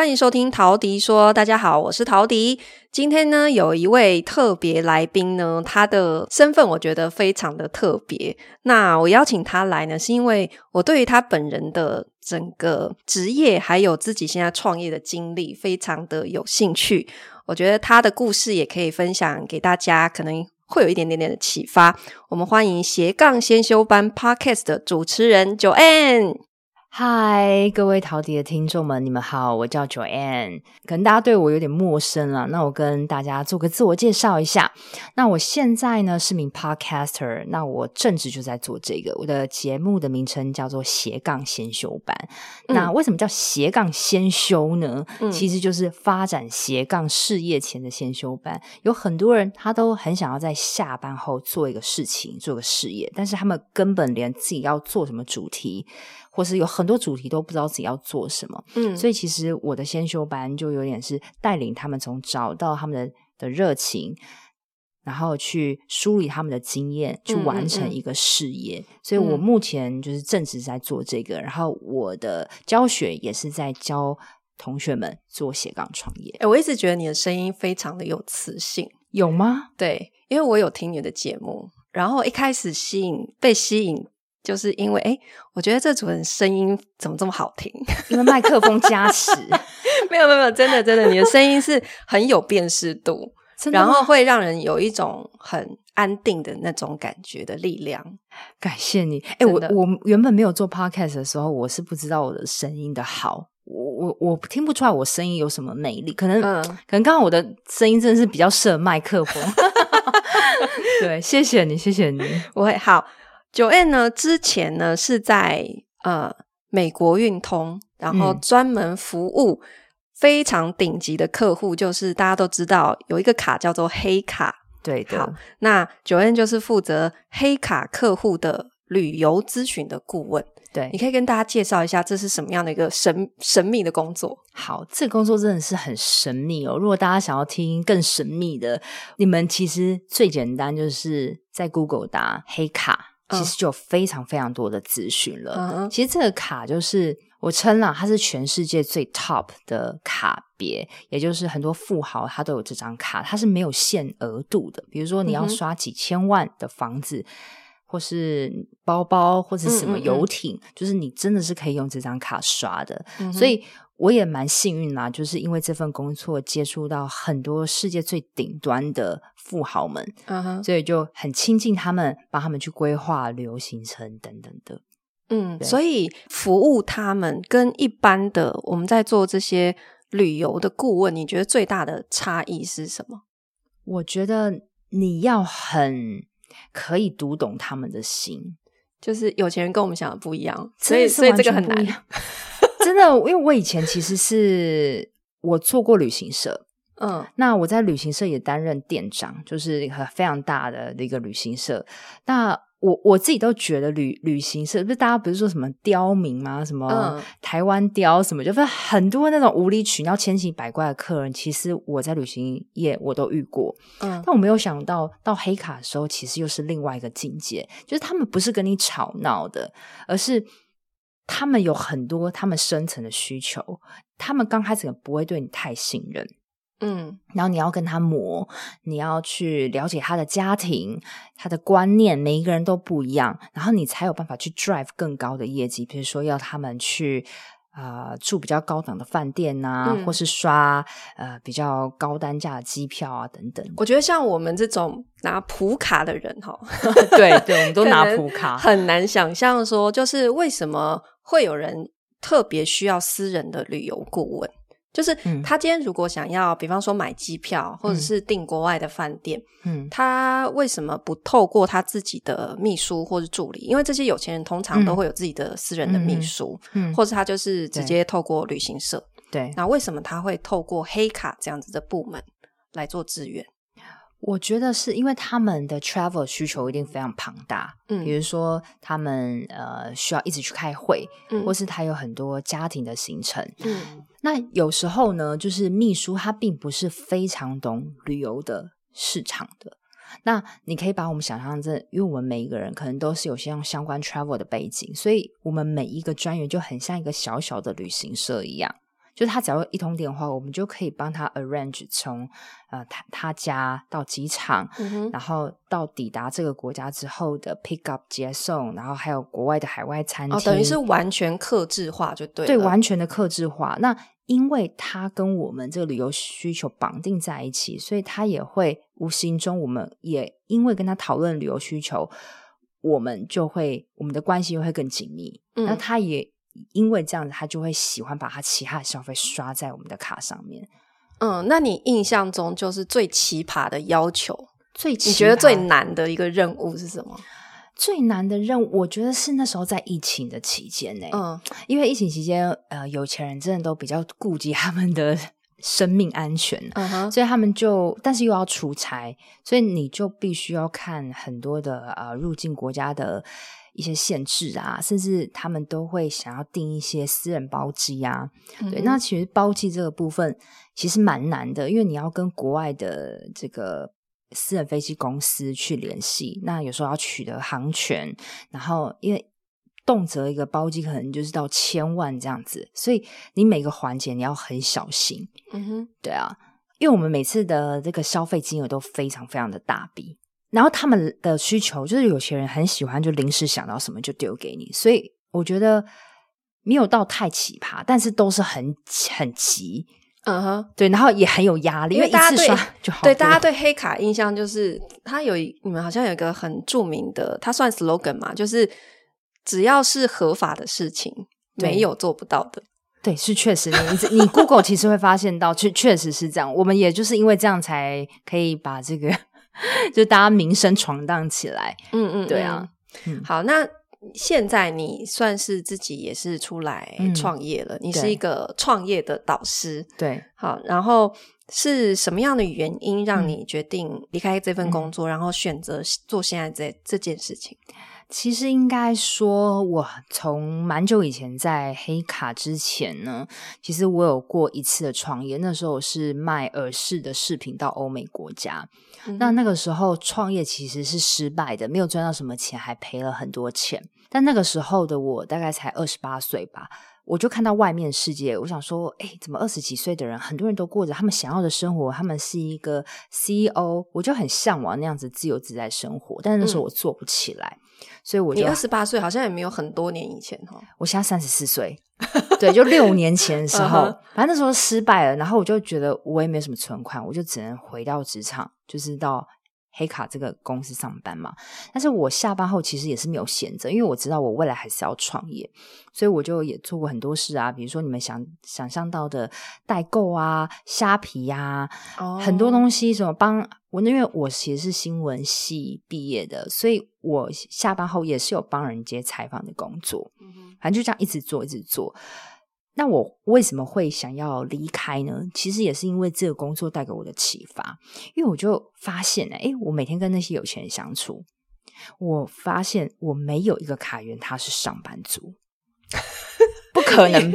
欢迎收听陶迪说，大家好，我是陶迪。今天呢，有一位特别来宾呢，他的身份我觉得非常的特别。那我邀请他来呢，是因为我对于他本人的整个职业，还有自己现在创业的经历，非常的有兴趣。我觉得他的故事也可以分享给大家，可能会有一点点点的启发。我们欢迎斜杠先修班 Podcast 的主持人 Joanne。嗨，各位陶笛的听众们，你们好，我叫 Joanne，可能大家对我有点陌生了，那我跟大家做个自我介绍一下。那我现在呢是名 Podcaster，那我正职就在做这个，我的节目的名称叫做斜杠先修班。嗯、那为什么叫斜杠先修呢？嗯、其实就是发展斜杠事业前的先修班。有很多人他都很想要在下班后做一个事情，做个事业，但是他们根本连自己要做什么主题。或是有很多主题都不知道自己要做什么，嗯，所以其实我的先修班就有点是带领他们从找到他们的的热情，然后去梳理他们的经验，去完成一个事业。嗯嗯嗯，所以我目前就是正职在做这个，然后我的教学也是在教同学们做斜杠创业。欸，我一直觉得你的声音非常的有磁性，有吗？对，因为我有听你的节目，然后一开始吸引被吸引。就是因为，哎，我觉得这组人声音怎么这么好听？因为麦克风加持。没有没有没有，真的真的，你的声音是很有辨识度，然后会让人有一种很安定的那种感觉的力量。感谢你。哎，我我原本没有做 podcast 的时候，我是不知道我的声音的好，我我我听不出来我声音有什么魅力，可能、嗯、可能刚刚我的声音真的是比较适合麦克风。对，谢谢你，谢谢你，我会好。Joanne 呢，之前呢是在呃美国运通，然后专门服务非常顶级的客户，嗯、就是大家都知道有一个卡叫做黑卡，对的。好，那 Joanne 就是负责黑卡客户的旅游咨询的顾问。对，你可以跟大家介绍一下这是什么样的一个神神秘的工作？好，这个工作真的是很神秘哦。如果大家想要听更神秘的，你们其实最简单就是在 Google 打黑卡。其实就有非常非常多的资讯了。Uh. 其实这个卡就是我称了，它是全世界最 top 的卡别，也就是很多富豪他都有这张卡，它是没有限额度的。比如说你要刷几千万的房子，uh. 或是包包，或者什么游艇，uh. 就是你真的是可以用这张卡刷的。Uh. 所以。我也蛮幸运啦，就是因为这份工作接触到很多世界最顶端的富豪们，uh. 所以就很亲近他们，帮他们去规划旅游行程等等的。嗯，所以服务他们跟一般的我们在做这些旅游的顾问，你觉得最大的差异是什么？我觉得你要很可以读懂他们的心，就是有钱人跟我们想的不一样，所以所以这个很难。真的，因为我以前其实是我做过旅行社，嗯，那我在旅行社也担任店长，就是一个非常大的一个旅行社。那我我自己都觉得旅旅行社不是大家不是说什么刁民吗？什么台湾刁什么，就是很多那种无理取闹、千奇百怪的客人。其实我在旅行业我都遇过，嗯，但我没有想到到黑卡的时候，其实又是另外一个境界，就是他们不是跟你吵闹的，而是。他们有很多他们深层的需求，他们刚开始不会对你太信任，嗯，然后你要跟他磨，你要去了解他的家庭、他的观念，每一个人都不一样，然后你才有办法去 drive 更高的业绩。比如说要他们去啊、呃，住比较高档的饭店呐、啊，嗯、或是刷呃比较高单价的机票啊等等。我觉得像我们这种拿普卡的人哈，对对，我们都 拿普卡，很难想象说，就是为什么会有人特别需要私人的旅游顾问。就是他今天如果想要，嗯、比方说买机票，或者是订国外的饭店，嗯，他为什么不透过他自己的秘书或者助理？因为这些有钱人通常都会有自己的私人的秘书，嗯，嗯。或者他就是直接透过旅行社，对。那为什么他会透过黑卡这样子的部门来做支援？我觉得是因为他们的 travel 需求一定非常庞大，嗯，比如说他们呃需要一直去开会，嗯，或是他有很多家庭的行程，嗯，那有时候呢，就是秘书他并不是非常懂旅游的市场的，那你可以把我们想象这，因为我们每一个人可能都是有些相关 travel 的背景，所以我们每一个专员就很像一个小小的旅行社一样。就是他只要一通电话，我们就可以帮他 arrange 从呃他他家到机场，嗯、然后到抵达这个国家之后的 pick up 接送，然后还有国外的海外餐厅，哦，等于是完全克制化就对，对，完全的克制化。那因为他跟我们这个旅游需求绑定在一起，所以他也会无形中，我们也因为跟他讨论旅游需求，我们就会我们的关系又会更紧密。嗯、那他也。因为这样子，他就会喜欢把他其他的消费刷在我们的卡上面。嗯，那你印象中就是最奇葩的要求，最奇葩，你觉得最难的一个任务是什么？最难的任务，我觉得是那时候在疫情的期间呢。嗯，因为疫情期间，呃，有钱人真的都比较顾及他们的 生命安全，嗯哼，所以他们就，但是又要出差，所以你就必须要看很多的呃入境国家的。一些限制啊，甚至他们都会想要订一些私人包机啊。嗯、对，那其实包机这个部分其实蛮难的，因为你要跟国外的这个私人飞机公司去联系，那有时候要取得航权，然后因为动辄一个包机可能就是到千万这样子，所以你每个环节你要很小心。嗯哼，对啊，因为我们每次的这个消费金额都非常非常的大笔。然后他们的需求就是有些人很喜欢，就临时想到什么就丢给你，所以我觉得没有到太奇葩，但是都是很很急，嗯哼、uh，huh. 对，然后也很有压力，因为一次刷就好。对，大家对黑卡印象就是它有你们好像有一个很著名的，它算 slogan 嘛，就是只要是合法的事情，对没有做不到的。对，是确实，你你 Google 其实会发现到，确确实是这样。我们也就是因为这样才可以把这个。就大家名声闯荡起来，嗯嗯，对啊，嗯、好，那现在你算是自己也是出来创业了，嗯、你是一个创业的导师，对，好，然后是什么样的原因让你决定离开这份工作，嗯、然后选择做现在这这件事情？其实应该说，我从蛮久以前在黑卡之前呢，其实我有过一次的创业。那时候我是卖耳饰的饰品到欧美国家。嗯、那那个时候创业其实是失败的，没有赚到什么钱，还赔了很多钱。但那个时候的我大概才二十八岁吧。我就看到外面世界，我想说，哎，怎么二十几岁的人，很多人都过着他们想要的生活，他们是一个 CEO，我就很向往那样子自由自在生活，但是那时候我做不起来，嗯、所以我就你二十八岁，好像也没有很多年以前哈，我现在三十四岁，对，就六年前的时候，反正那时候失败了，然后我就觉得我也没什么存款，我就只能回到职场，就是到。黑卡这个公司上班嘛，但是我下班后其实也是没有闲着，因为我知道我未来还是要创业，所以我就也做过很多事啊，比如说你们想想象到的代购啊、虾皮呀、很多东西什么帮我，因为我其实是新闻系毕业的，所以我下班后也是有帮人接采访的工作，反正就这样一直做，一直做。那我为什么会想要离开呢？其实也是因为这个工作带给我的启发，因为我就发现呢，哎，我每天跟那些有钱人相处，我发现我没有一个卡员他是上班族，不可能。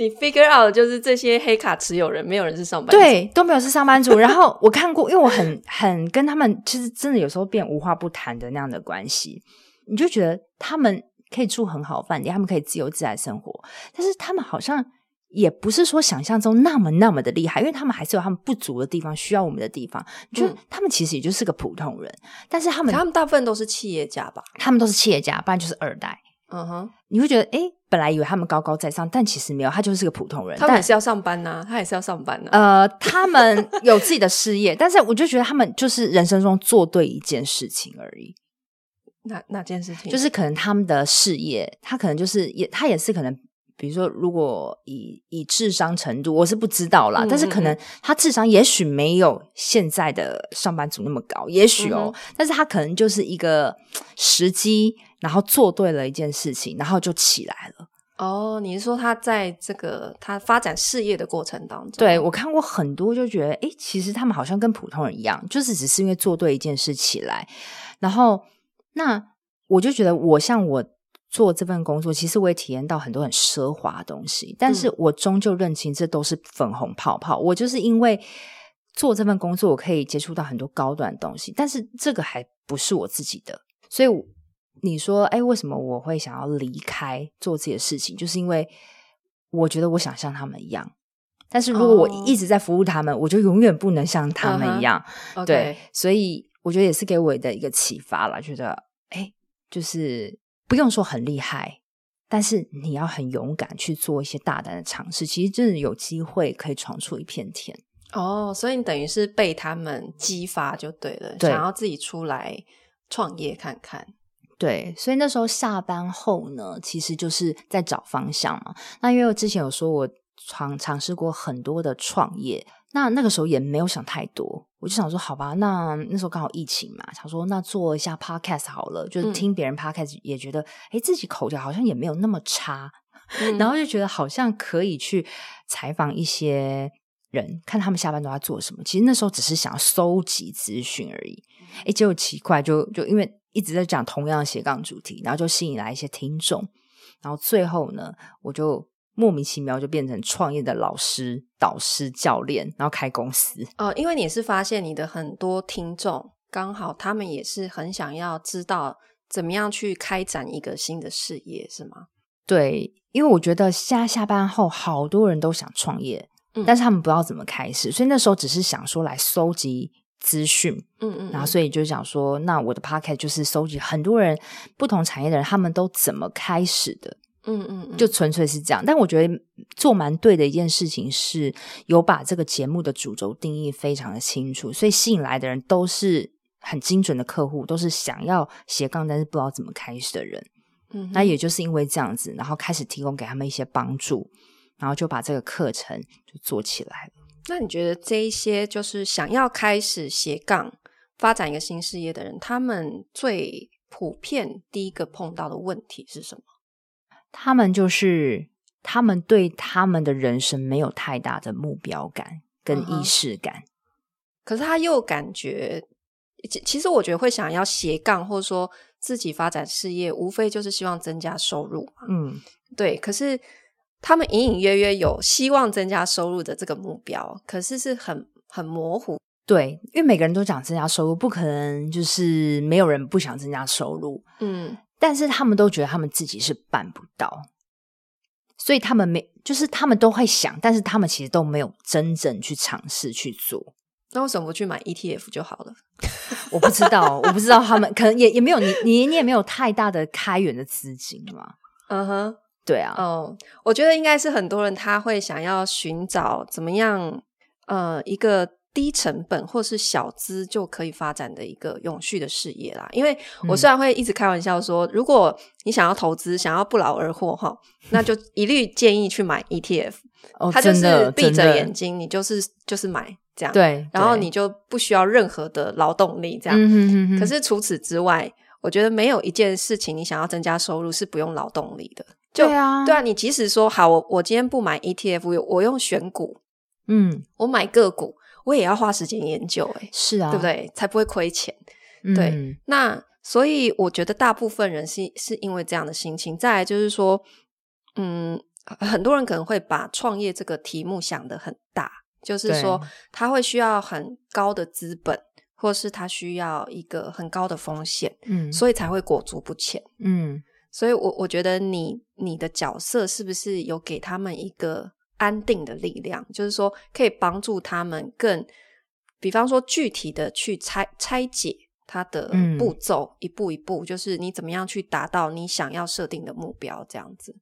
你 figure out 就是这些黑卡持有人，没有人是上班族，对，都没有是上班族。然后我看过，因为我很很跟他们，其实真的有时候变无话不谈的那样的关系，你就觉得他们。可以住很好饭店，他们可以自由自在生活，但是他们好像也不是说想象中那么那么的厉害，因为他们还是有他们不足的地方，需要我们的地方。就他们其实也就是个普通人，但是他们他们大部分都是企业家吧？他们都是企业家，不然就是二代。嗯哼，你会觉得，诶，本来以为他们高高在上，但其实没有，他就是个普通人。他们也是要上班呐、啊，他也是要上班呐、啊。呃，他们有自己的事业，但是我就觉得他们就是人生中做对一件事情而已。哪哪件事情？就是可能他们的事业，他可能就是也，他也是可能。比如说，如果以以智商程度，我是不知道啦，但是可能他智商也许没有现在的上班族那么高，也许哦，嗯、但是他可能就是一个时机，然后做对了一件事情，然后就起来了。哦，你是说他在这个他发展事业的过程当中？对，我看过很多，就觉得诶，其实他们好像跟普通人一样，就是只是因为做对一件事起来，然后那我就觉得我像我。做这份工作，其实我也体验到很多很奢华的东西，但是我终究认清这都是粉红泡泡。我就是因为做这份工作，我可以接触到很多高端的东西，但是这个还不是我自己的。所以你说，哎，为什么我会想要离开做自己的事情？就是因为我觉得我想像他们一样，但是如果我一直在服务他们，我就永远不能像他们一样。Uh-huh. 对，所以我觉得也是给我的一个启发了，觉得哎，就是。不用说很厉害，但是你要很勇敢去做一些大胆的尝试。其实真的有机会可以闯出一片天哦。所以你等于是被他们激发就对了，对，想要自己出来创业看看。对，所以那时候下班后呢，其实就是在找方向嘛。那因为我之前有说我尝尝试过很多的创业。那那个时候也没有想太多，我就想说，好吧，那那时候刚好疫情嘛，想说那做一下 podcast 好了，就是听别人 podcast 也觉得，哎、嗯，自己口条好像也没有那么差，嗯、然后就觉得好像可以去采访一些人，看他们下班都在做什么。其实那时候只是想要收集资讯而已，哎，结果奇怪，就就因为一直在讲同样的斜杠主题，然后就吸引来一些听众，然后最后呢，我就。莫名其妙就变成创业的老师、导师、教练，然后开公司。哦，因为你是发现你的很多听众刚好他们也是很想要知道怎么样去开展一个新的事业，是吗？对，因为我觉得现在下班后好多人都想创业，嗯，但是他们不知道怎么开始，所以那时候只是想说来搜集资讯，嗯，嗯嗯，然后所以就想说，那我的 podcast 就是收集很多人不同产业的人他们都怎么开始的。嗯嗯，就纯粹是这样，但我觉得做蛮对的一件事情是有把这个节目的主轴定义非常的清楚，所以吸引来的人都是很精准的客户，都是想要斜杠但是不知道怎么开始的人。嗯，那也就是因为这样子，然后开始提供给他们一些帮助，然后就把这个课程就做起来了。那你觉得这一些就是想要开始斜杠发展一个新事业的人，他们最普遍第一个碰到的问题是什么？他们就是他们对他们的人生没有太大的目标感跟意识感，嗯，可是他又感觉，其实我觉得会想要斜杠或者说自己发展事业，无非就是希望增加收入嘛。嗯，对。可是他们隐隐约约有希望增加收入的这个目标，可是是很很模糊。对，因为每个人都想增加收入，不可能就是没有人不想增加收入。嗯。但是他们都觉得他们自己是办不到，所以他们没，就是他们都会想，但是他们其实都没有真正去尝试去做。那为什么不去买 ETF 就好了？我不知道，我不知道他们可能也也没有你你你也没有太大的开源的资金嘛。嗯哼，对啊。哦，我觉得应该是很多人他会想要寻找怎么样，呃，一个。低成本或是小资就可以发展的一个永续的事业啦。因为我虽然会一直开玩笑说，嗯、如果你想要投资，想要不劳而获哈，那就 一律建议去买 ETF。哦，它就是闭着眼睛，你就是就是买这样。对，然后你就不需要任何的劳动力这样。可是除此之外，我觉得没有一件事情你想要增加收入是不用劳动力的。就对啊，对啊，你即使说好，我我今天不买 ETF，我用选股，嗯，我买个股。我也要花时间研究，欸，是啊，对不对？才不会亏钱。嗯、对，那所以我觉得大部分人是是因为这样的心情。再来就是说，嗯，很多人可能会把创业这个题目想得很大，就是说他会需要很高的资本，或是他需要一个很高的风险，嗯，所以才会裹足不前。嗯，所以我我觉得你你的角色是不是有给他们一个安定的力量，就是说可以帮助他们更，比方说具体的去拆拆解它的步骤，嗯、一步一步，就是你怎么样去达到你想要设定的目标，这样子。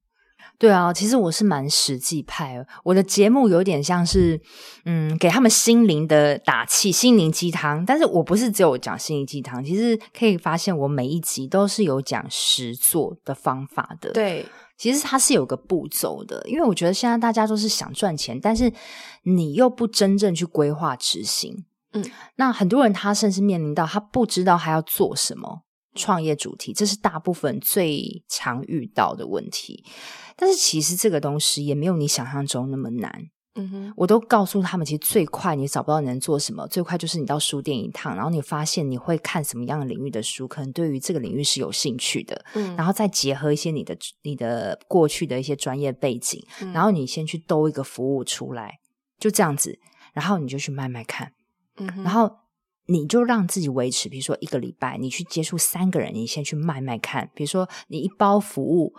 对啊，其实我是蛮实际派，我的节目有点像是，嗯，给他们心灵的打气，心灵鸡汤。但是我不是只有讲心灵鸡汤，其实可以发现我每一集都是有讲实做的方法的。对，其实它是有个步骤的，因为我觉得现在大家都是想赚钱，但是你又不真正去规划执行。嗯，那很多人他甚至面临到他不知道他要做什么。创业主题，这是大部分最常遇到的问题。但是其实这个东西也没有你想象中那么难。嗯哼，我都告诉他们，其实最快你找不到你能做什么，最快就是你到书店一趟，然后你发现你会看什么样的领域的书，可能对于这个领域是有兴趣的。嗯，然后再结合一些你的你的过去的一些专业背景，嗯，然后你先去兜一个服务出来，就这样子，然后你就去卖卖看。嗯哼，然后。你就让自己维持，比如说一个礼拜，你去接触三个人，你先去卖卖看。比如说，你一包服务，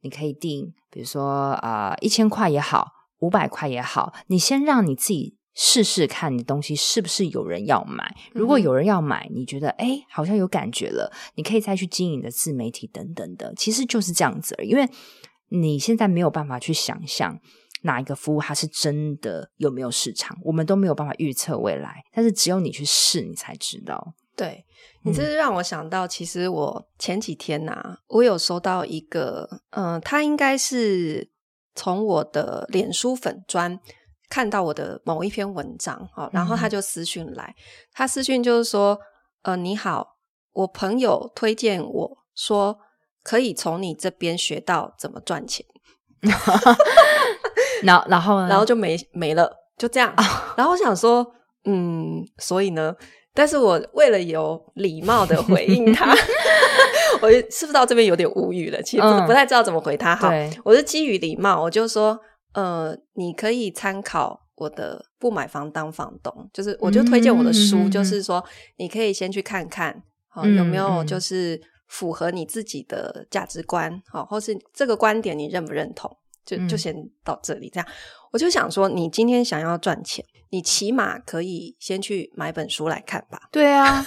你可以定，比如说啊，一千块也好，五百块也好，你先让你自己试试看，你的东西是不是有人要买。如果有人要买，你觉得诶好像有感觉了，你可以再去经营的自媒体等等的，其实就是这样子。因为你现在没有办法去想象。哪一个服务它是真的有没有市场？我们都没有办法预测未来，但是只有你去试，你才知道。对，你这是让我想到，其实我前几天呐、啊，我有收到一个，嗯、呃，他应该是从我的脸书粉专看到我的某一篇文章，哦，然后他就私讯来，他私讯就是说，呃，你好，我朋友推荐我说，可以从你这边学到怎么赚钱。然后，然后呢？然后就没没了，就这样。Oh. 然后我想说，嗯，所以呢？但是我为了有礼貌的回应他，我是不是到这边有点无语了？其实不，、太知道怎么回他。好，我是基于礼貌，我就说，呃，你可以参考我的《不买房当房东》，就是我就推荐我的书，嗯、就是说你可以先去看看，好、嗯、有没有就是符合你自己的价值观，好，或是这个观点你认不认同？就就先到这里，这样、嗯、我就想说，你今天想要赚钱，你起码可以先去买本书来看吧。对啊，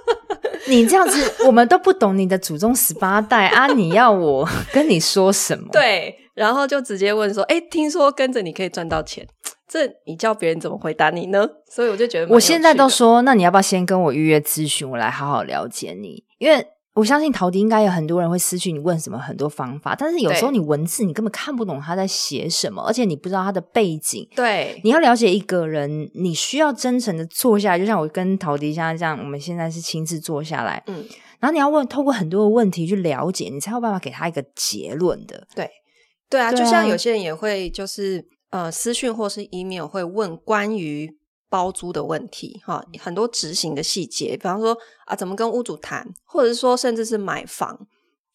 你这样子，我们都不懂你的祖宗十八代啊！你要我 跟你说什么？对，然后就直接问说：“哎，听说跟着你可以赚到钱，这你叫别人怎么回答你呢？”所以我就觉得，我现在都说，那你要不要先跟我预约咨询，我来好好了解你，因为。我相信陶迪应该有很多人会私讯你问什么很多方法，但是有时候你文字你根本看不懂他在写什么，而且你不知道他的背景。对，你要了解一个人，你需要真诚的坐下来，就像我跟陶迪现在这样，我们现在是亲自坐下来，嗯，然后你要问，透过很多的问题去了解，你才有办法给他一个结论的。对，对啊，对啊，就像有些人也会就是呃私讯或是 email 会问关于。包租的问题，哈，很多执行的细节，比方说啊，怎么跟屋主谈，或者是说，甚至是买房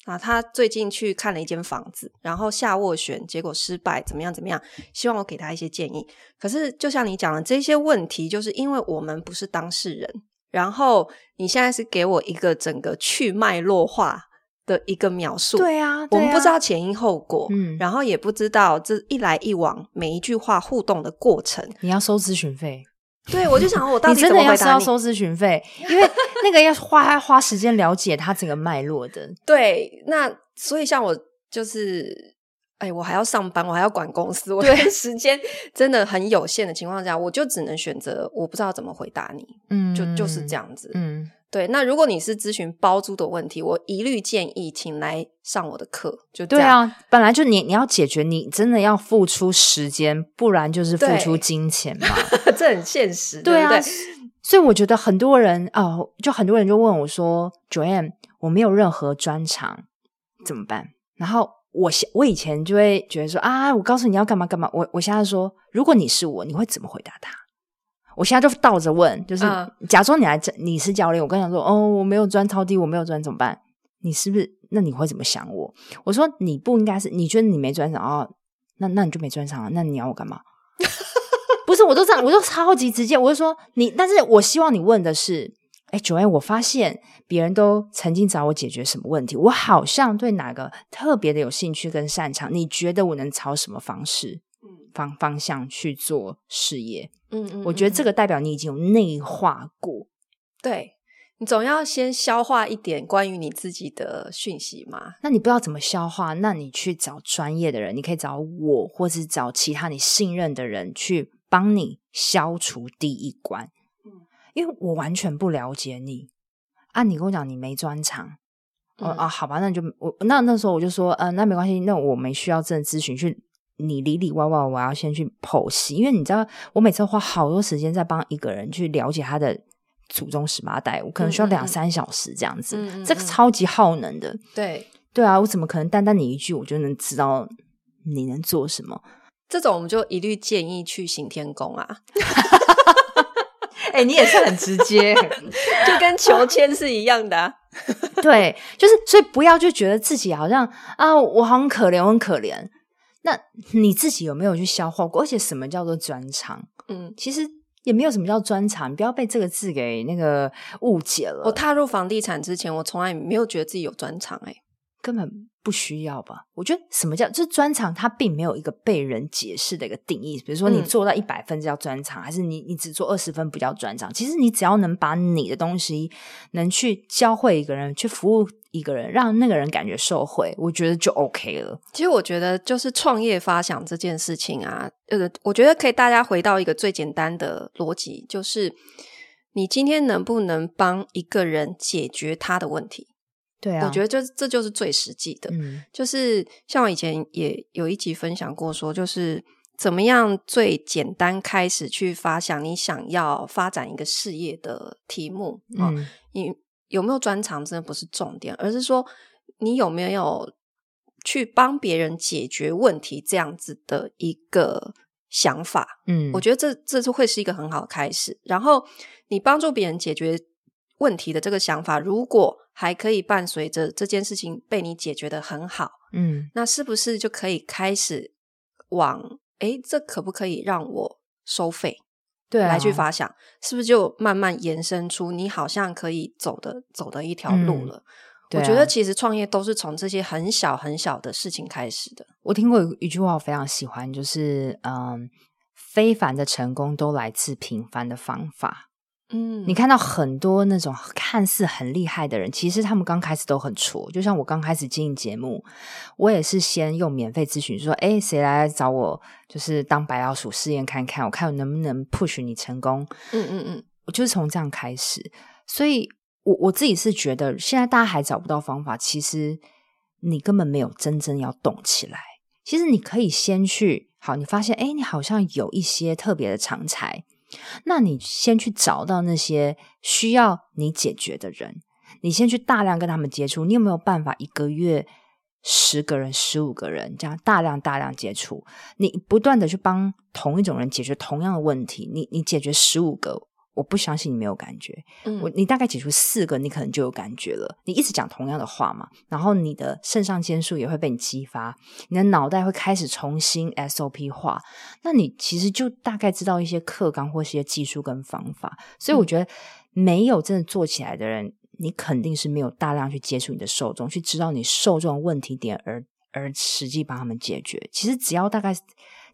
啊，他最近去看了一间房子，然后下斡旋，结果失败，怎么样怎么样？希望我给他一些建议。可是，就像你讲的这些问题，就是因为我们不是当事人，然后你现在是给我一个整个去脉络化的一个描述，对啊，对啊，我们不知道前因后果，嗯，然后也不知道这一来一往每一句话互动的过程，你要收咨询费。对，我就想我到底怎么回答你？你真的要收咨询费，因为那个要花花时间了解它整个脉络的。对，那所以像我就是，哎，我还要上班，我还要管公司，我的时间真的很有限的情况下，我就只能选择我不知道怎么回答你。嗯，就就是这样子。嗯。对，那如果你是咨询包租的问题，我一律建议请来上我的课。就。对啊，本来就你你要解决，你真的要付出时间，不然就是付出金钱嘛，这很现实，对啊。对不对？所以我觉得很多人哦，就很多人就问我说：“Joanne，我没有任何专长，怎么办？”然后我我以前就会觉得说：“啊，我告诉你要干嘛干嘛。”我我现在说，如果你是我，你会怎么回答他？我现在就倒着问，就是假装你来，你是教练，我跟他说，哦，我没有专超低，我没有专怎么办？你是不是？那你会怎么想我？我说你不应该是，你觉得你没专长啊？那那你就没专长啊？那你要我干嘛？不是，我都这样，我就超级直接，我就说你，但是我希望你问的是，哎，Joanne，我发现别人都曾经找我解决什么问题，我好像对哪个特别的有兴趣跟擅长，你觉得我能朝什么方式？方方向去做事业，嗯，嗯，嗯，我觉得这个代表你已经有内化过，对，你总要先消化一点关于你自己的讯息嘛。那你不知道怎么消化，那你去找专业的人，你可以找我，或是找其他你信任的人去帮你消除第一关。嗯，因为我完全不了解你。啊，你跟我讲你没专长，哦、嗯、啊，好吧，那就我那那时候我就说，呃，那没关系，那我没需要这咨询去。你里里外外，我要先去剖析，因为你知道，我每次花好多时间在帮一个人去了解他的祖宗十八代，我可能需要两三小时这样子，嗯嗯嗯，这个超级耗能的。对对啊，我怎么可能单单你一句，我就能知道你能做什么？这种我们就一律建议去行天宫啊。哎、欸，你也是很直接，就跟求签是一样的、啊。对，就是所以不要就觉得自己好像啊，我好很可怜，我很可怜。那你自己有没有去消化过？而且什么叫做专长？嗯，其实也没有什么叫专长，你不要被这个字给那个误解了。我踏入房地产之前，我从来没有觉得自己有专长，诶，根本。不需要吧？我觉得什么叫就是专长，它并没有一个被人解释的一个定义。比如说，你做到一百分叫专长，嗯、还是你你只做二十分不叫专长？其实你只要能把你的东西能去教会一个人，去服务一个人，让那个人感觉受惠，我觉得就 OK 了。其实我觉得就是创业发想这件事情啊，呃，我觉得可以大家回到一个最简单的逻辑，就是你今天能不能帮一个人解决他的问题？对啊，我觉得这这就是最实际的，嗯，就是像我以前也有一集分享过，说就是怎么样最简单开始去发想你想要发展一个事业的题目啊，嗯，你有没有专长真的不是重点，而是说你有没有去帮别人解决问题这样子的一个想法，嗯，我觉得这这是会是一个很好的开始，然后你帮助别人解决问题的这个想法，如果还可以伴随着这件事情被你解决的很好，嗯，那是不是就可以开始往诶，这可不可以让我收费？对啊，来去发想，是不是就慢慢延伸出你好像可以走的走的一条路了？嗯，我觉得其实创业都是从这些很小很小的事情开始的。我听过一句话，我非常喜欢，就是嗯，非凡的成功都来自平凡的方法。嗯，你看到很多那种看似很厉害的人，其实他们刚开始都很挫。就像我刚开始经营节目，我也是先用免费咨询说：“哎，谁来找我？就是当白老鼠试验看看，我看我能不能 push 你成功。”嗯嗯嗯，我就是从这样开始。所以我我自己是觉得，现在大家还找不到方法，其实你根本没有真正要动起来。其实你可以先去，好，你发现哎，你好像有一些特别的长才。那你先去找到那些需要你解决的人，你先去大量跟他们接触。你有没有办法一个月十个人、十五个人这样大量大量接触？你不断的去帮同一种人解决同样的问题，你你解决十五个。我不相信你没有感觉，嗯，我你大概解除四个，你可能就有感觉了。你一直讲同样的话嘛，然后你的肾上腺素也会被你激发，你的脑袋会开始重新 SOP 化，那你其实就大概知道一些课纲或一些技术跟方法。所以我觉得没有真的做起来的人，嗯，你肯定是没有大量去接触你的受众，去知道你受众问题点而而实际帮他们解决。其实只要大概。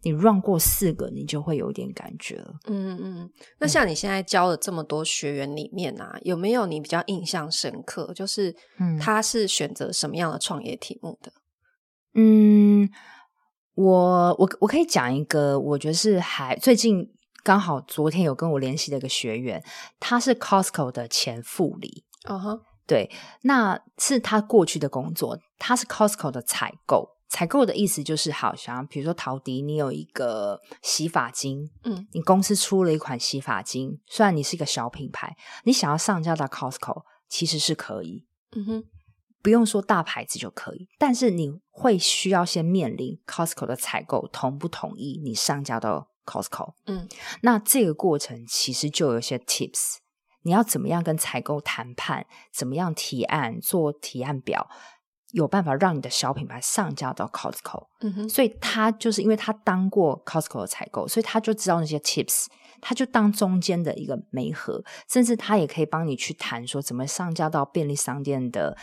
你 run 过四个，你就会有点感觉了。嗯嗯，那像你现在教了这么多学员里面啊，嗯、有没有你比较印象深刻？就是，他是选择什么样的创业题目的？嗯，我我我可以讲一个，我觉得是还最近刚好昨天有跟我联系的一个学员，他是 Costco 的前副理。哦哈，对，那是他过去的工作，他是 Costco 的采购。采购的意思就是，好像比如说陶迪，你有一个洗发精，嗯，你公司出了一款洗发精，虽然你是一个小品牌，你想要上架到 Costco，其实是可以，嗯哼，不用说大牌子就可以，但是你会需要先面临 Costco 的采购同不同意你上架到 Costco，嗯，那这个过程其实就有一些 tips，你要怎么样跟采购谈判，怎么样提案，做提案表。有办法让你的小品牌上架到 Costco，嗯哼，所以他就是因为他当过 Costco 的采购，所以他就知道那些 tips，他就当中间的一个媒合，甚至他也可以帮你去谈说怎么上架到便利商店的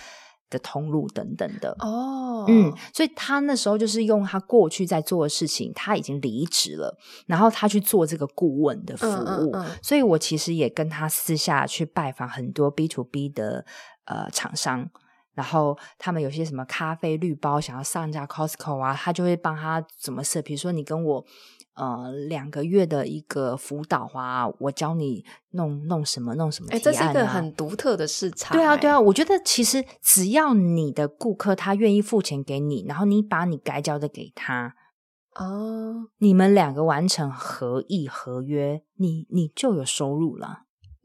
的通路等等的。哦，嗯，所以他那时候就是用他过去在做的事情，他已经离职了，然后他去做这个顾问的服务。嗯嗯嗯、所以我其实也跟他私下去拜访很多 B to B 的呃厂商。然后他们有些什么咖啡绿包想要上架 Costco 啊，他就会帮他怎么设。比如说你跟我呃两个月的一个辅导啊，我教你弄弄什么弄什么、啊。哎，这是一个很独特的市场。对啊，对啊，我觉得其实只要你的顾客他愿意付钱给你，然后你把你该交的给他，哦，你们两个完成合意合约，你你就有收入了。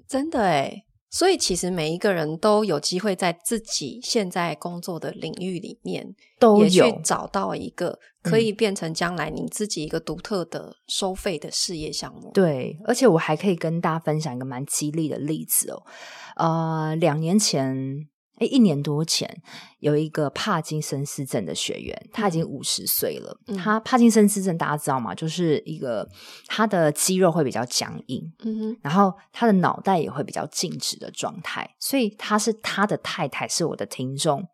真的哎。所以，其实每一个人都有机会在自己现在工作的领域里面，都有也去找到一个可以变成将来你自己一个独特的收费的事业项目。对，而且我还可以跟大家分享一个蛮激励的例子哦。呃，两年前。一年多前，有一个帕金森氏症的学员，他已经五十岁了。嗯、他帕金森氏症大家知道吗？就是一个他的肌肉会比较僵硬，嗯哼，然后他的脑袋也会比较静止的状态。所以他是他的太太是我的听众，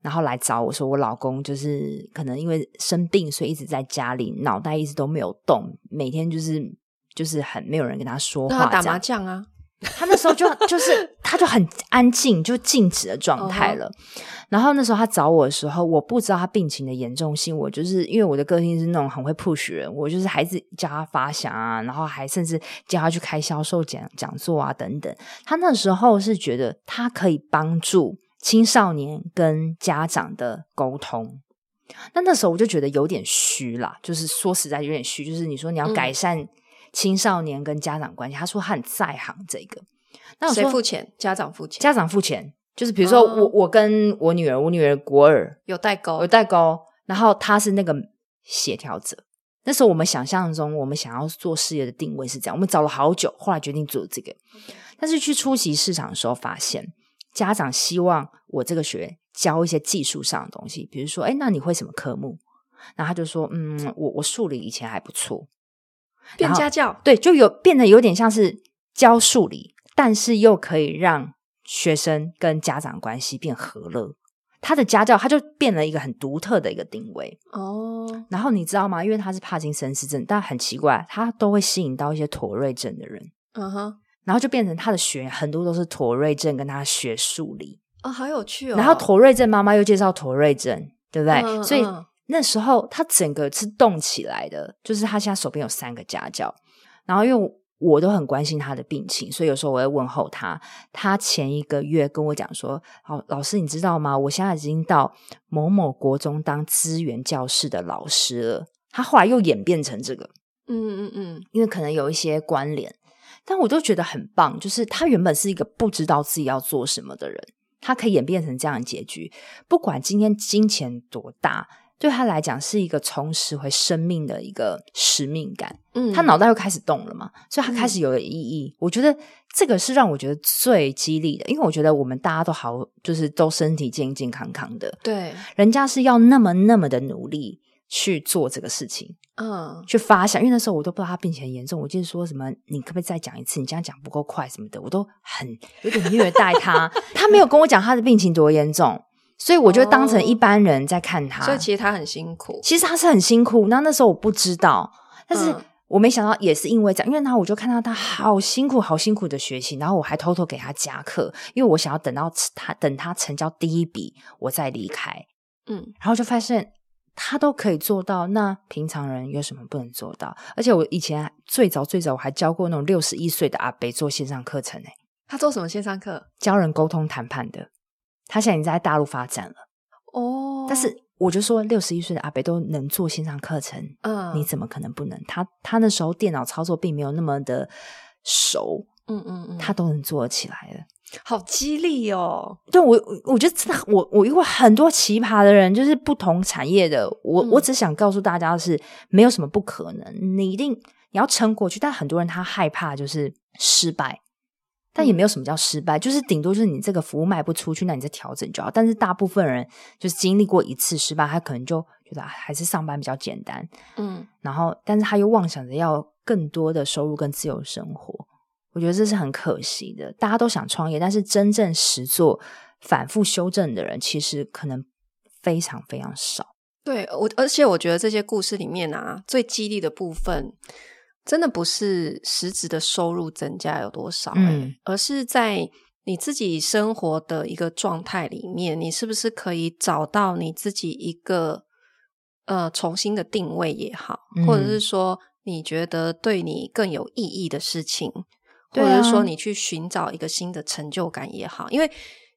然后来找我说，我老公就是可能因为生病，所以一直在家里，脑袋一直都没有动，每天就是就是很没有人跟他说话，打麻将啊。他那时候就就是，他就很安静，就静止的状态了。Uh-huh. 然后那时候他找我的时候，我不知道他病情的严重性。我就是因为我的个性是那种很会 push 人，我就是还是叫他发想啊，然后还甚至叫他去开销售讲讲座啊等等。他那时候是觉得他可以帮助青少年跟家长的沟通。那那时候我就觉得有点虚啦，就是说实在有点虚，就是你说你要改善、嗯。青少年跟家长关系，他说他很在行这个。那谁付钱？家长付钱。家长付钱，就是比如说我、哦、我跟我女儿，我女儿国二有代沟，有代沟。然后他是那个协调者。那时候我们想象中，我们想要做事业的定位是这样，我们找了好久，后来决定做这个。但是去出席市场的时候，发现家长希望我这个学员教一些技术上的东西，比如说，哎，那你会什么科目？然后他就说，嗯，我我数理以前还不错。变家教，对，就有变得有点像是教数理，但是又可以让学生跟家长关系变和乐。他的家教，他就变了一个很独特的一个定位哦。然后你知道吗？因为他是帕金森氏症，但很奇怪，他都会吸引到一些妥瑞症的人。嗯哼，然后就变成他的学员很多都是妥瑞症，跟他学数理哦，好有趣哦。然后妥瑞症妈妈又介绍妥瑞症，对不对？嗯嗯所以。那时候他整个是动起来的，就是他现在手边有三个家教，然后因为我都很关心他的病情，所以有时候我会问候他。他前一个月跟我讲说：“好，老师，你知道吗？我现在已经到某某国中当资源教室的老师了。”他后来又演变成这个，嗯嗯嗯，因为可能有一些关联，但我都觉得很棒。就是他原本是一个不知道自己要做什么的人，他可以演变成这样的结局。不管今天金钱多大。对他来讲是一个重拾回生命的一个使命感，嗯，他脑袋又开始动了嘛，所以他开始有了意义。嗯。我觉得这个是让我觉得最激励的，因为我觉得我们大家都好，就是都身体健健康康的，对，人家是要那么那么的努力去做这个事情，嗯，去发想。因为那时候我都不知道他病情很严重，我就是说什么，你可不可以再讲一次？你这样讲不够快什么的，我都很有点虐待他。他没有跟我讲他的病情多严重。所以我就当成一般人在看他，哦，所以其实他很辛苦。其实他是很辛苦。那那时候我不知道，但是我没想到也是因为这样，因为他，我就看到他好辛苦、好辛苦的学习，然后我还偷偷给他加课，因为我想要等到他等他成交第一笔，我再离开。嗯，然后就发现他都可以做到，那平常人有什么不能做到？而且我以前最早最早我还教过那种六十一岁的阿伯做线上课程呢。他做什么线上课？教人沟通谈判的。他现在已经在大陆发展了哦，但是我就说六十一岁的阿北都能做线上课程，嗯，你怎么可能不能？他他那时候电脑操作并没有那么的熟，嗯嗯嗯，他都能做起来了，好激励哦！对我，我觉得真的，我我遇过很多奇葩的人，就是不同产业的。我、嗯、我只想告诉大家的是，没有什么不可能，你一定你要撑过去。但很多人他害怕就是失败。但也没有什么叫失败，就是顶多就是你这个服务卖不出去，那你再调整就好。但是大部分人就是经历过一次失败，他可能就觉得还是上班比较简单，嗯，然后但是他又妄想着要更多的收入跟自由生活，我觉得这是很可惜的。大家都想创业，但是真正实做反复修正的人，其实可能非常非常少。对我，而且我觉得这些故事里面啊，最激励的部分，真的不是实质的收入增加有多少，嗯，而是在你自己生活的一个状态里面，你是不是可以找到你自己一个呃重新的定位也好，嗯，或者是说你觉得对你更有意义的事情，或者是说你去寻找一个新的成就感也好，因为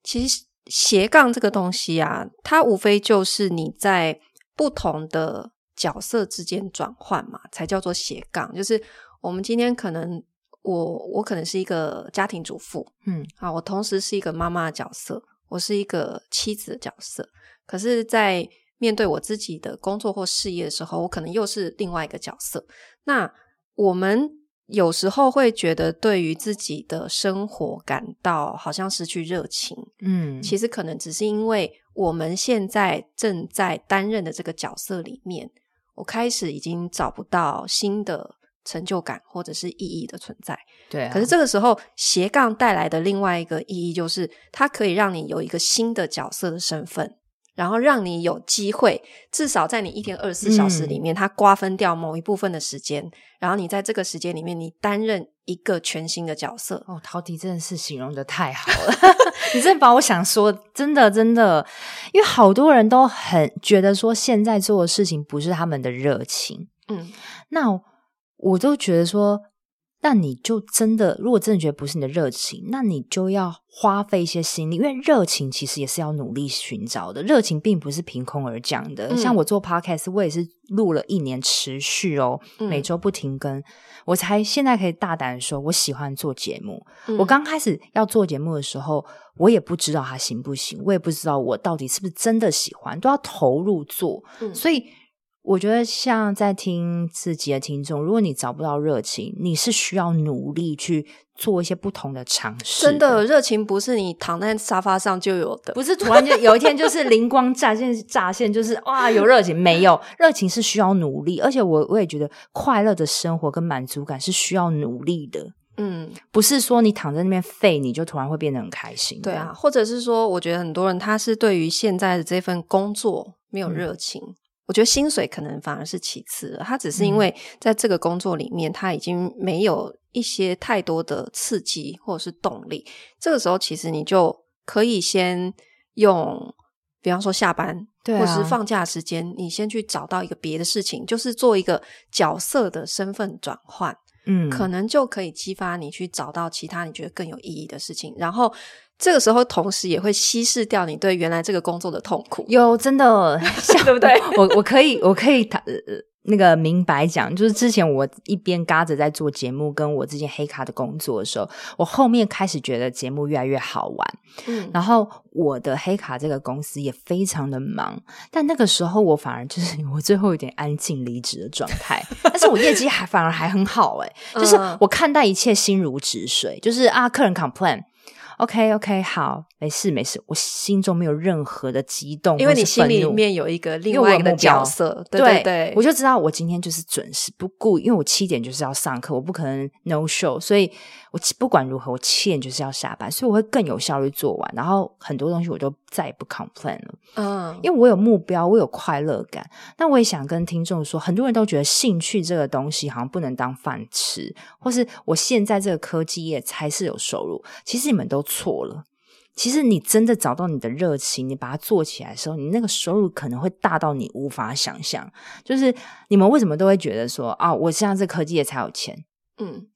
其实斜杠这个东西啊，它无非就是你在不同的角色之间转换嘛，才叫做斜杠。就是我们今天可能我我可能是一个家庭主妇，嗯，啊，我同时是一个妈妈的角色，我是一个妻子的角色。可是，在面对我自己的工作或事业的时候，我可能又是另外一个角色。那我们有时候会觉得，对于自己的生活感到好像失去热情，嗯，其实可能只是因为。我们现在正在担任的这个角色里面，我开始已经找不到新的成就感或者是意义的存在。对啊，可是这个时候斜杠带来的另外一个意义，就是它可以让你有一个新的角色的身份。然后让你有机会，至少在你一天二十四小时里面，它、嗯、瓜分掉某一部分的时间，然后你在这个时间里面，你担任一个全新的角色。哦，陶迪真的是形容的太好了，你真的把我想说，真的真的，因为好多人都很觉得说，现在做的事情不是他们的热情，嗯，那我都觉得说。那你就真的，如果真的觉得不是你的热情，那你就要花费一些心力，因为热情其实也是要努力寻找的。热情并不是凭空而降的。嗯、像我做 podcast，我也是录了一年，持续哦，嗯、每周不停更，我才现在可以大胆说，我喜欢做节目。嗯、我刚开始要做节目的时候，我也不知道它行不行，我也不知道我到底是不是真的喜欢，都要投入做，嗯、所以。我觉得像在听自己的听众，如果你找不到热情，你是需要努力去做一些不同的尝试。真的，热情不是你躺在沙发上就有的，不是突然间有一天就是灵光乍现，乍现就是哇有热情。没有，热情是需要努力，而且我我也觉得快乐的生活跟满足感是需要努力的。嗯，不是说你躺在那边废，你就突然会变得很开心。对啊，或者是说，我觉得很多人他是对于现在的这份工作没有热情。嗯我觉得薪水可能反而是其次了，他只是因为在这个工作里面，他已经没有一些太多的刺激或者是动力。这个时候，其实你就可以先用，比方说下班，对啊，或是放假时间，你先去找到一个别的事情，就是做一个角色的身份转换，嗯，可能就可以激发你去找到其他你觉得更有意义的事情，然后。这个时候，同时也会稀释掉你对原来这个工作的痛苦。有真的，对不对？我我可以，我可以谈那个明白讲，就是之前我一边嘎着在做节目，跟我之前黑卡的工作的时候，我后面开始觉得节目越来越好玩。嗯，然后我的黑卡这个公司也非常的忙，但那个时候我反而就是 我最后有点安静离职的状态，但是我业绩还反而还很好诶、欸、就是我看待一切心如止水，就是啊，客人 complain。OK OK，好，没事没事，我心中没有任何的激动，因为你心里面有一个另外一个角色，对对对，我就知道我今天就是准时不顾，因为我七点就是要上课，我不可能 no show，所以我不管如何，我七点就是要下班，所以我会更有效率做完，然后很多东西我就再也不 complain 了，嗯，因为我有目标，我有快乐感。那我也想跟听众说，很多人都觉得兴趣这个东西好像不能当饭吃，或是我现在这个科技业才是有收入，其实你们都。错了，其实你真的找到你的热情，你把它做起来的时候，你那个收入可能会大到你无法想象。就是你们为什么都会觉得说啊，我现在这科技业才有钱？嗯，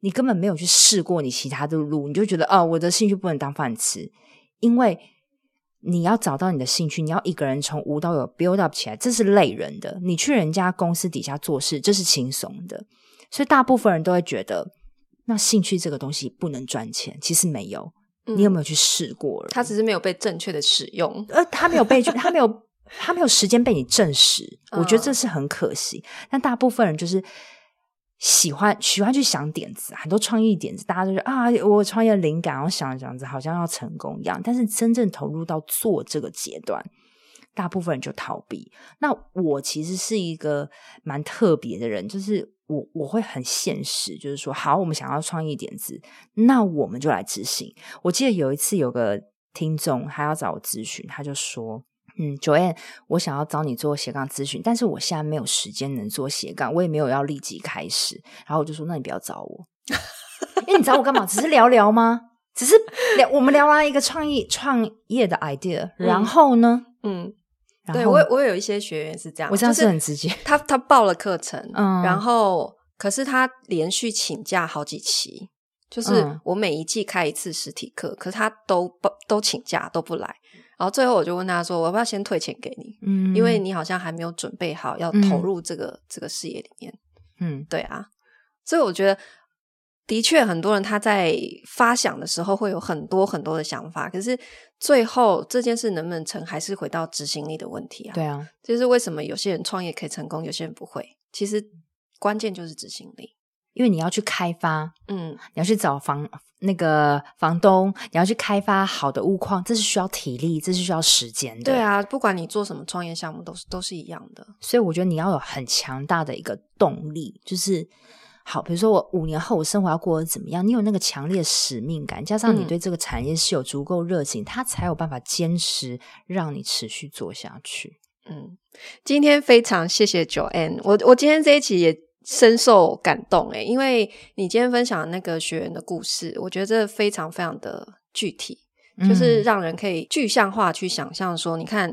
你根本没有去试过你其他的路，你就觉得啊，我的兴趣不能当饭吃。因为你要找到你的兴趣，你要一个人从无到有 build up 起来，这是累人的。你去人家公司底下做事，这是轻松的。所以大部分人都会觉得，那兴趣这个东西不能赚钱。其实没有。你有没有去试过了？他只是没有被正确的使用，呃，他没有被，他没有，他没有时间被你证实。我觉得这是很可惜。Uh. 但大部分人就是喜欢喜欢去想点子，很多创意点子，大家都说啊，我创业灵感，然后想这样子，好像要成功一样。但是真正投入到做这个阶段，大部分人就逃避。那我其实是一个蛮特别的人，就是。我我会很现实，就是说，好，我们想要创意点子，那我们就来执行。我记得有一次有个听众他要找我咨询，他就说：“嗯，Joanne，我想要找你做斜杠咨询，但是我现在没有时间能做斜杠，我也没有要立即开始。”然后我就说：“那你不要找我，因为你找我干嘛？只是聊聊吗？只是聊，我们聊完一个创意创业的 idea，然后呢？嗯，嗯对我我有一些学员是这样，我这样是很直接。他他报了课程，嗯，然后可是他连续请假好几期。”就是我每一季开一次实体课，嗯、可是他都不都请假都不来，然后最后我就问他说：“我要不要先退钱给你？嗯，因为你好像还没有准备好要投入这个、嗯、这个事业里面。”嗯，对啊，所以我觉得的确很多人他在发想的时候会有很多很多的想法，可是最后这件事能不能成，还是回到执行力的问题啊。对啊，就是为什么有些人创业可以成功，有些人不会？其实关键就是执行力。因为你要去开发，嗯，你要去找房那个房东，你要去开发好的物况，这是需要体力，这是需要时间的。对啊，不管你做什么创业项目，都是都是一样的。所以我觉得你要有很强大的一个动力，就是好，比如说我五年后我生活要过得怎么样，你有那个强烈使命感，加上你对这个产业是有足够热情，它、嗯、才有办法坚持让你持续做下去。嗯，今天非常谢谢 Joanne，我我今天这一期也。深受感动诶，因为你今天分享那个学员的故事，我觉得这非常非常的具体，嗯、就是让人可以具象化去想象说，你看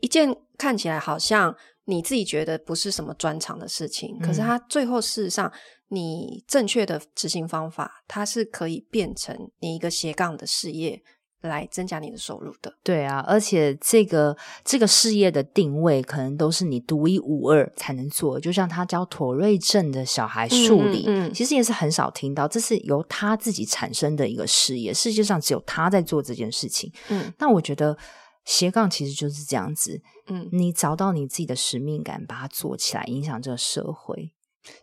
一件看起来好像你自己觉得不是什么专长的事情，嗯、可是它最后事实上，你正确的执行方法，它是可以变成你一个斜杠的事业。来增加你的收入的，对啊，而且这个这个事业的定位可能都是你独一无二才能做，就像他教妥瑞症的小孩数理，嗯，嗯，其实也是很少听到，这是由他自己产生的一个事业，世界上只有他在做这件事情，嗯，那我觉得斜杠其实就是这样子，嗯，你找到你自己的使命感，把它做起来，影响这个社会。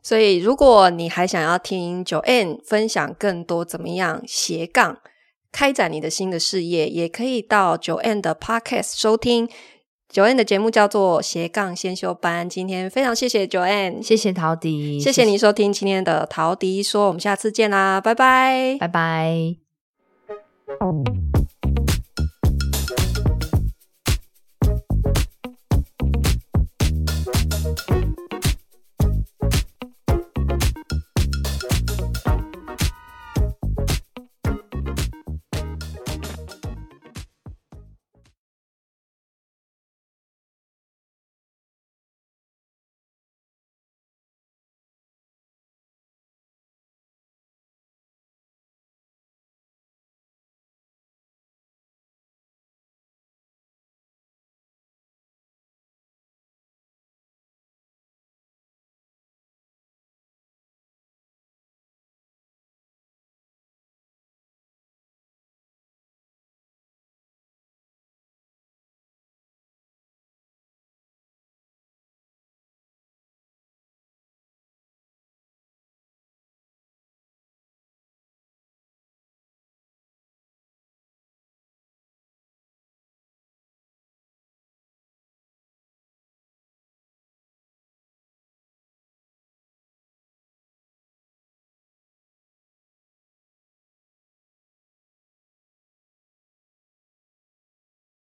所以，如果你还想要听九 N 分享更多怎么样斜杠开展你的新的事业，也可以到九 N 的 Podcast 收听。九 N 的节目叫做斜杠先修班。今天非常谢谢九 N，谢谢陶迪，谢谢您收听今天的陶迪说，我们下次见啦，拜拜，拜拜。